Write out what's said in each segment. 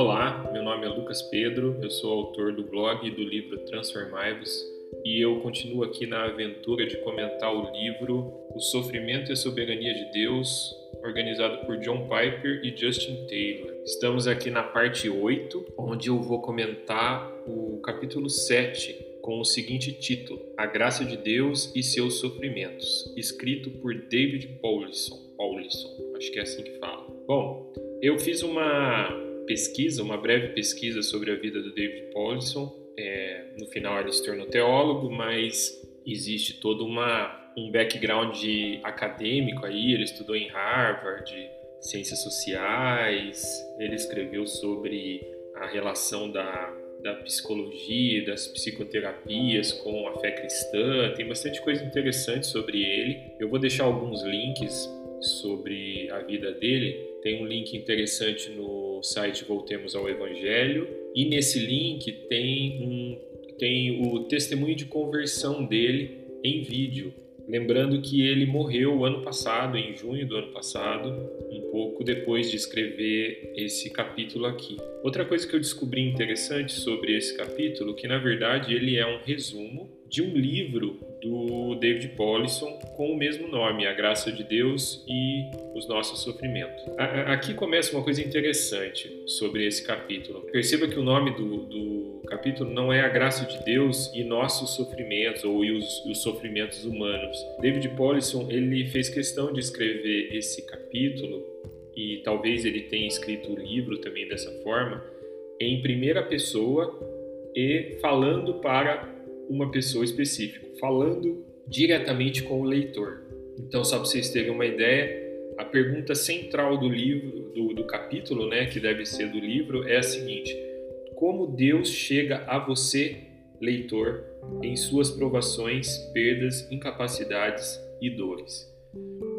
Olá, meu nome é Lucas Pedro, eu sou autor do blog e do livro Transformai-vos e eu continuo aqui na aventura de comentar o livro O Sofrimento e a Soberania de Deus, organizado por John Piper e Justin Taylor. Estamos aqui na parte 8, onde eu vou comentar o capítulo 7, com o seguinte título: A Graça de Deus e seus Sofrimentos, escrito por David Paulison. Paulison, acho que é assim que fala. Bom, eu fiz uma pesquisa, uma breve pesquisa sobre a vida do David Paulison. É, no final ele se tornou teólogo, mas existe todo uma, um background acadêmico aí. Ele estudou em Harvard, ciências sociais, ele escreveu sobre a relação da da psicologia, das psicoterapias com a fé cristã. Tem bastante coisa interessante sobre ele. Eu vou deixar alguns links sobre a vida dele. Tem um link interessante no site Voltemos ao Evangelho e nesse link tem um tem o testemunho de conversão dele em vídeo. Lembrando que ele morreu ano passado, em junho do ano passado, um pouco depois de escrever esse capítulo aqui. Outra coisa que eu descobri interessante sobre esse capítulo, que na verdade ele é um resumo de um livro do David Paulison com o mesmo nome, A Graça de Deus e os Nossos Sofrimentos. Aqui começa uma coisa interessante sobre esse capítulo. Perceba que o nome do, do capítulo não é A Graça de Deus e Nossos Sofrimentos ou os, os Sofrimentos Humanos. David Paulison ele fez questão de escrever esse capítulo e talvez ele tenha escrito o livro também dessa forma em primeira pessoa e falando para uma pessoa específica, falando diretamente com o leitor. Então, só para vocês terem uma ideia, a pergunta central do livro, do, do capítulo, né, que deve ser do livro, é a seguinte: Como Deus chega a você, leitor, em suas provações, perdas, incapacidades e dores?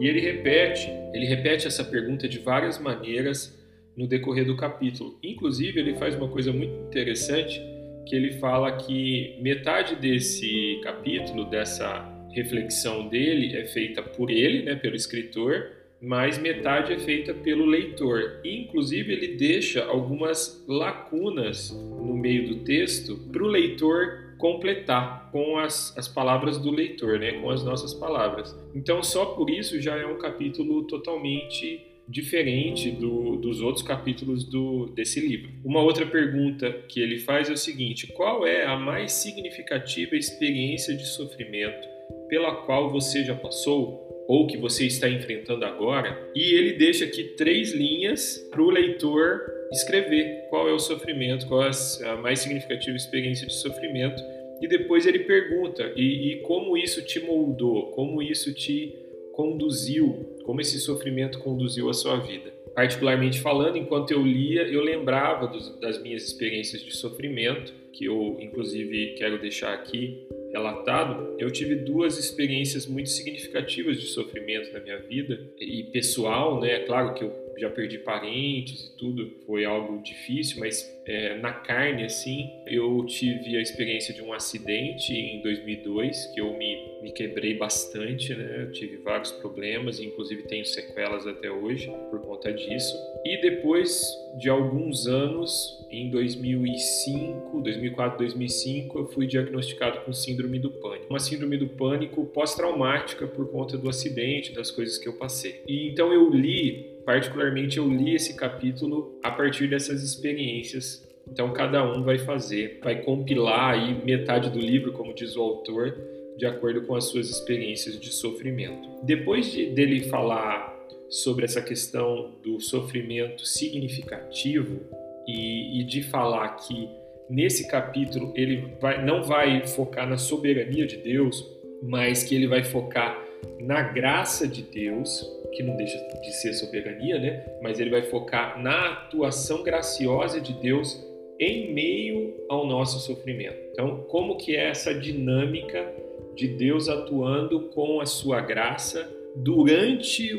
E ele repete, ele repete essa pergunta de várias maneiras no decorrer do capítulo. Inclusive, ele faz uma coisa muito interessante que ele fala que metade desse capítulo, dessa reflexão dele, é feita por ele, né, pelo escritor, mas metade é feita pelo leitor. Inclusive, ele deixa algumas lacunas no meio do texto para o leitor completar com as, as palavras do leitor, né, com as nossas palavras. Então, só por isso já é um capítulo totalmente diferente do, dos outros capítulos do, desse livro. Uma outra pergunta que ele faz é o seguinte: qual é a mais significativa experiência de sofrimento pela qual você já passou ou que você está enfrentando agora? E ele deixa aqui três linhas para o leitor escrever qual é o sofrimento, qual é a mais significativa experiência de sofrimento. E depois ele pergunta: e, e como isso te moldou? Como isso te conduziu, como esse sofrimento conduziu a sua vida. Particularmente falando, enquanto eu lia, eu lembrava dos, das minhas experiências de sofrimento, que eu inclusive quero deixar aqui relatado. Eu tive duas experiências muito significativas de sofrimento na minha vida e pessoal, né? É claro que eu já perdi parentes e tudo, foi algo difícil, mas é, na carne, assim, eu tive a experiência de um acidente em 2002, que eu me, me quebrei bastante, né? Eu tive vários problemas, inclusive tenho sequelas até hoje por conta disso. E depois de alguns anos, em 2005, 2004, 2005, eu fui diagnosticado com síndrome do pânico. Uma síndrome do pânico pós-traumática por conta do acidente, das coisas que eu passei. E então eu li particularmente eu li esse capítulo a partir dessas experiências. Então cada um vai fazer, vai compilar aí metade do livro, como diz o autor, de acordo com as suas experiências de sofrimento. Depois de, dele falar sobre essa questão do sofrimento significativo e, e de falar que nesse capítulo ele vai, não vai focar na soberania de Deus, mas que ele vai focar na graça de Deus, que não deixa de ser soberania, né? Mas ele vai focar na atuação graciosa de Deus em meio ao nosso sofrimento. Então, como que é essa dinâmica de Deus atuando com a sua graça durante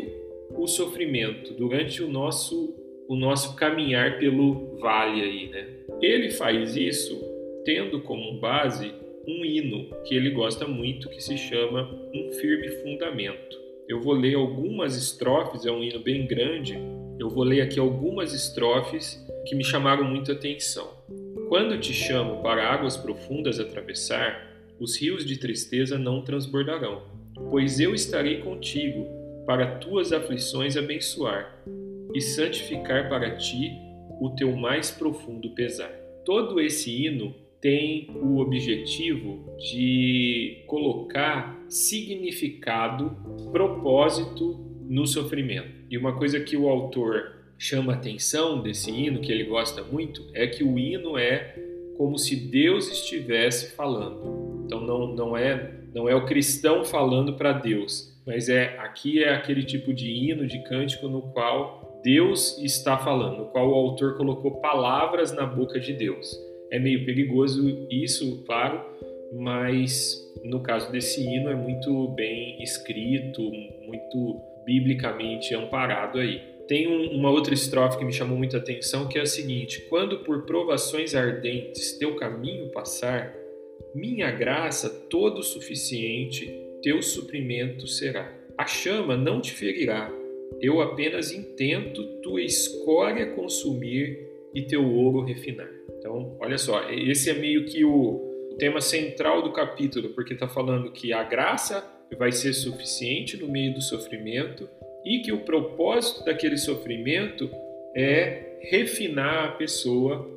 o sofrimento, durante o nosso o nosso caminhar pelo vale aí, né? Ele faz isso tendo como base um hino que ele gosta muito que se chama Um Firme Fundamento. Eu vou ler algumas estrofes, é um hino bem grande. Eu vou ler aqui algumas estrofes que me chamaram muita atenção. Quando te chamo para águas profundas atravessar, os rios de tristeza não transbordarão, pois eu estarei contigo para tuas aflições abençoar e santificar para ti o teu mais profundo pesar. Todo esse hino tem o objetivo de colocar significado, propósito no sofrimento. E uma coisa que o autor chama atenção desse hino, que ele gosta muito, é que o hino é como se Deus estivesse falando. Então não, não é não é o cristão falando para Deus, mas é aqui é aquele tipo de hino, de cântico no qual Deus está falando, no qual o autor colocou palavras na boca de Deus. É meio perigoso isso, claro, mas no caso desse hino é muito bem escrito, muito biblicamente amparado aí. Tem um, uma outra estrofe que me chamou muita atenção que é a seguinte: Quando por provações ardentes teu caminho passar, minha graça todo suficiente, teu suprimento será. A chama não te ferirá, eu apenas intento tua escória consumir e teu ouro refinar. Então, olha só, esse é meio que o tema central do capítulo, porque está falando que a graça vai ser suficiente no meio do sofrimento e que o propósito daquele sofrimento é refinar a pessoa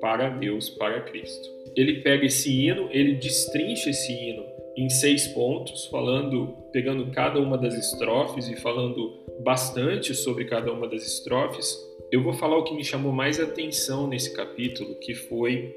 para Deus, para Cristo. Ele pega esse hino, ele destrincha esse hino em seis pontos, falando, pegando cada uma das estrofes e falando bastante sobre cada uma das estrofes. Eu vou falar o que me chamou mais atenção nesse capítulo, que foi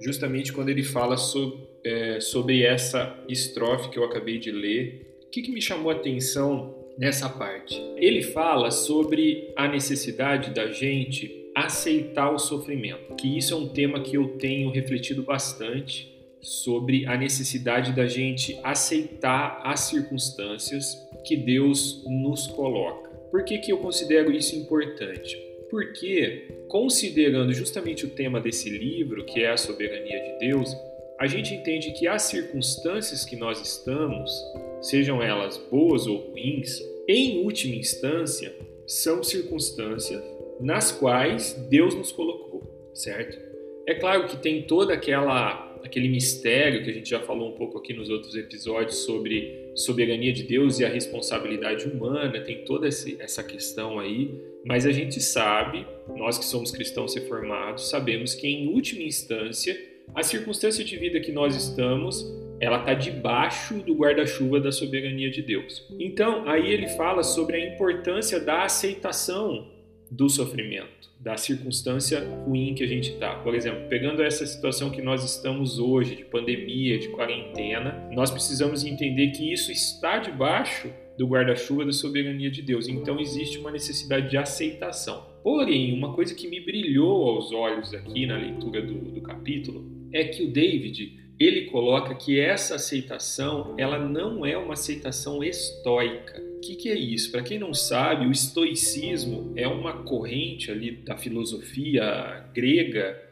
justamente quando ele fala sobre, é, sobre essa estrofe que eu acabei de ler. O que, que me chamou atenção nessa parte? Ele fala sobre a necessidade da gente aceitar o sofrimento, que isso é um tema que eu tenho refletido bastante sobre a necessidade da gente aceitar as circunstâncias que Deus nos coloca. Por que, que eu considero isso importante? Porque, considerando justamente o tema desse livro, que é a soberania de Deus, a gente entende que as circunstâncias que nós estamos, sejam elas boas ou ruins, em última instância, são circunstâncias nas quais Deus nos colocou, certo? É claro que tem toda aquela aquele mistério que a gente já falou um pouco aqui nos outros episódios sobre soberania de Deus e a responsabilidade humana, tem toda essa questão aí, mas a gente sabe, nós que somos cristãos reformados, sabemos que em última instância, a circunstância de vida que nós estamos, ela está debaixo do guarda-chuva da soberania de Deus. Então, aí ele fala sobre a importância da aceitação do sofrimento, da circunstância ruim que a gente está. Por exemplo, pegando essa situação que nós estamos hoje, de pandemia, de quarentena, nós precisamos entender que isso está debaixo do guarda-chuva da soberania de Deus. Então existe uma necessidade de aceitação. Porém, uma coisa que me brilhou aos olhos aqui na leitura do, do capítulo é que o David ele coloca que essa aceitação ela não é uma aceitação estoica. O que, que é isso? Para quem não sabe, o estoicismo é uma corrente ali da filosofia grega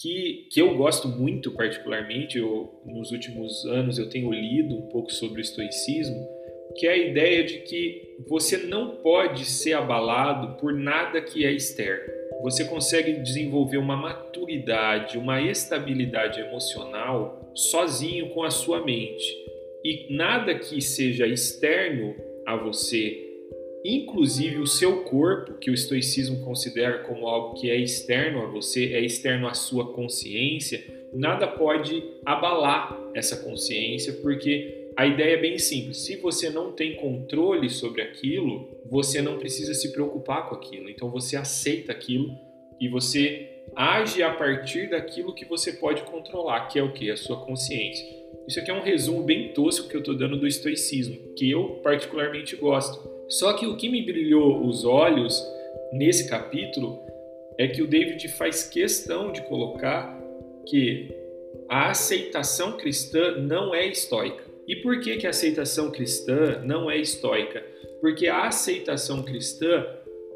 que, que eu gosto muito particularmente. Eu, nos últimos anos eu tenho lido um pouco sobre o estoicismo, que é a ideia de que você não pode ser abalado por nada que é externo você consegue desenvolver uma maturidade, uma estabilidade emocional sozinho com a sua mente. E nada que seja externo a você, inclusive o seu corpo, que o estoicismo considera como algo que é externo a você, é externo à sua consciência, nada pode abalar essa consciência, porque a ideia é bem simples. Se você não tem controle sobre aquilo, você não precisa se preocupar com aquilo. Então você aceita aquilo e você age a partir daquilo que você pode controlar, que é o que? A sua consciência. Isso aqui é um resumo bem tosco que eu estou dando do estoicismo, que eu particularmente gosto. Só que o que me brilhou os olhos nesse capítulo é que o David faz questão de colocar que a aceitação cristã não é estoica. E por que, que a aceitação cristã não é estoica? Porque a aceitação cristã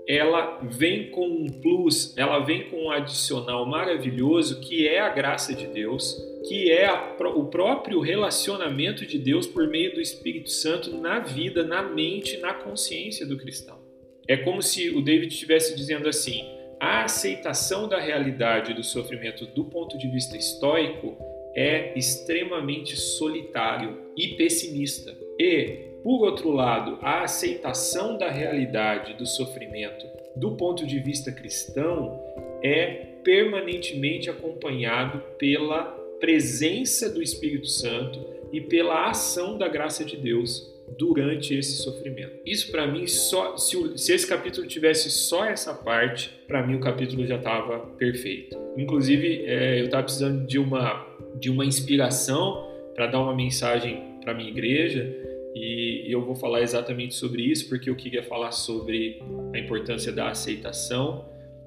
ela vem com um plus, ela vem com um adicional maravilhoso que é a graça de Deus, que é a, o próprio relacionamento de Deus por meio do Espírito Santo na vida, na mente, na consciência do cristão. É como se o David estivesse dizendo assim: a aceitação da realidade do sofrimento do ponto de vista estoico é extremamente solitário e pessimista. E, por outro lado, a aceitação da realidade do sofrimento do ponto de vista cristão é permanentemente acompanhado pela presença do Espírito Santo e pela ação da graça de Deus durante esse sofrimento. Isso para mim só se, se, esse capítulo tivesse só essa parte, para mim o capítulo já estava perfeito. Inclusive é, eu estava precisando de uma de uma inspiração para dar uma mensagem para minha igreja e eu vou falar exatamente sobre isso porque eu queria falar sobre a importância da aceitação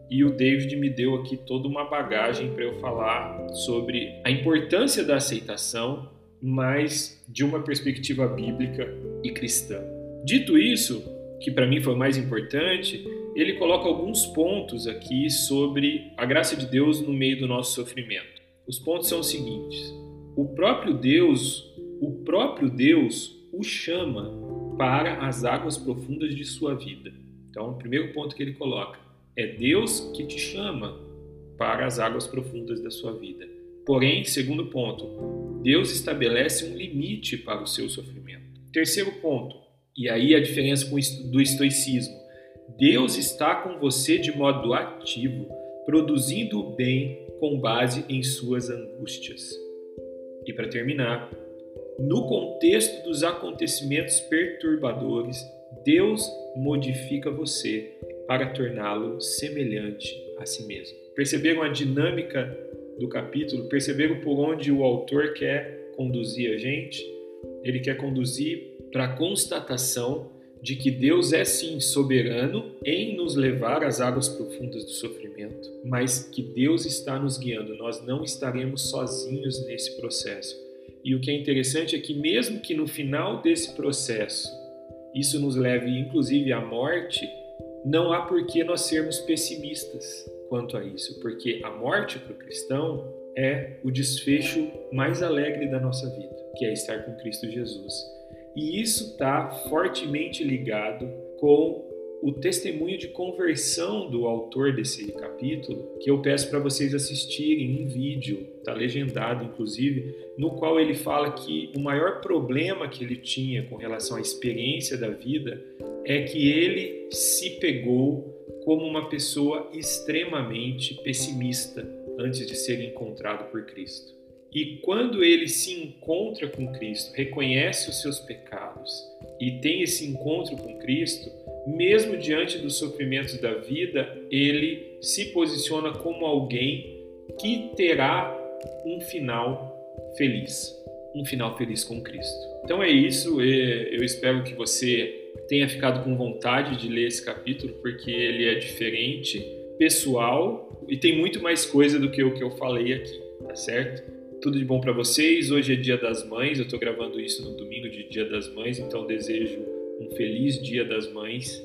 e o David me deu aqui toda uma bagagem para eu falar sobre a importância da aceitação mas de uma perspectiva bíblica e cristã. Dito isso, que para mim foi o mais importante, ele coloca alguns pontos aqui sobre a graça de Deus no meio do nosso sofrimento. Os pontos são os seguintes: o próprio Deus, o próprio Deus o chama para as águas profundas de sua vida. Então, o primeiro ponto que ele coloca é Deus que te chama para as águas profundas da sua vida. Porém, segundo ponto, Deus estabelece um limite para o seu sofrimento. Terceiro ponto, e aí a diferença do estoicismo: Deus está com você de modo ativo, produzindo o bem com base em suas angústias. E para terminar, no contexto dos acontecimentos perturbadores, Deus modifica você para torná-lo semelhante a si mesmo. Perceberam a dinâmica do capítulo, perceberam por onde o autor quer conduzir a gente? Ele quer conduzir para a constatação de que Deus é sim soberano em nos levar às águas profundas do sofrimento, mas que Deus está nos guiando, nós não estaremos sozinhos nesse processo. E o que é interessante é que, mesmo que no final desse processo isso nos leve inclusive à morte, não há por que nós sermos pessimistas quanto a isso, porque a morte para o cristão é o desfecho mais alegre da nossa vida, que é estar com Cristo Jesus. E isso está fortemente ligado com o testemunho de conversão do autor desse capítulo, que eu peço para vocês assistirem em vídeo, está legendado inclusive, no qual ele fala que o maior problema que ele tinha com relação à experiência da vida é que ele se pegou como uma pessoa extremamente pessimista antes de ser encontrado por Cristo. E quando ele se encontra com Cristo, reconhece os seus pecados e tem esse encontro com Cristo, mesmo diante dos sofrimentos da vida, ele se posiciona como alguém que terá um final feliz, um final feliz com Cristo. Então é isso, eu espero que você tenha ficado com vontade de ler esse capítulo, porque ele é diferente, pessoal e tem muito mais coisa do que o que eu falei aqui, tá certo? Tudo de bom para vocês. Hoje é Dia das Mães, eu estou gravando isso no domingo de Dia das Mães, então desejo um feliz Dia das Mães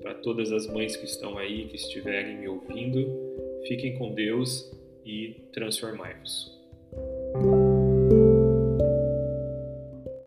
para todas as mães que estão aí, que estiverem me ouvindo. Fiquem com Deus e transformai-vos.